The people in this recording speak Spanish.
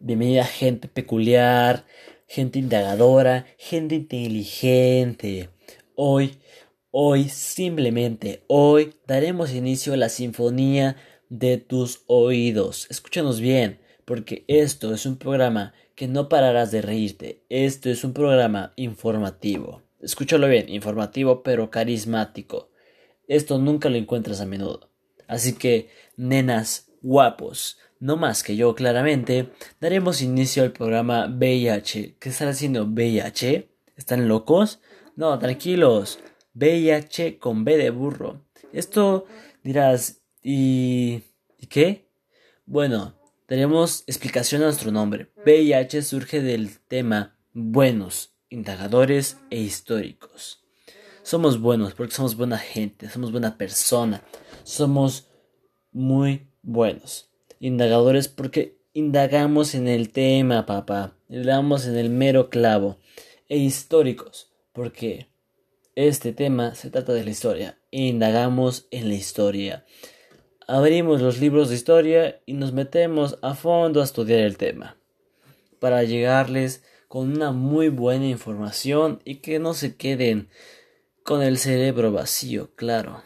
bienvenida gente peculiar, gente indagadora, gente inteligente. Hoy, hoy, simplemente hoy daremos inicio a la sinfonía de tus oídos. Escúchanos bien, porque esto es un programa que no pararás de reírte. Esto es un programa informativo. Escúchalo bien, informativo pero carismático. Esto nunca lo encuentras a menudo. Así que, nenas guapos, no más que yo claramente, daremos inicio al programa VIH. ¿Qué están haciendo VIH? ¿Están locos? No, tranquilos. VIH con B de burro. Esto dirás, ¿y, ¿y qué? Bueno, daremos explicación a nuestro nombre. VIH surge del tema buenos, indagadores e históricos. Somos buenos porque somos buena gente, somos buena persona, somos muy buenos. Indagadores porque indagamos en el tema, papá, indagamos en el mero clavo. E históricos porque este tema se trata de la historia. Indagamos en la historia. Abrimos los libros de historia y nos metemos a fondo a estudiar el tema. Para llegarles con una muy buena información y que no se queden con el cerebro vacío, claro.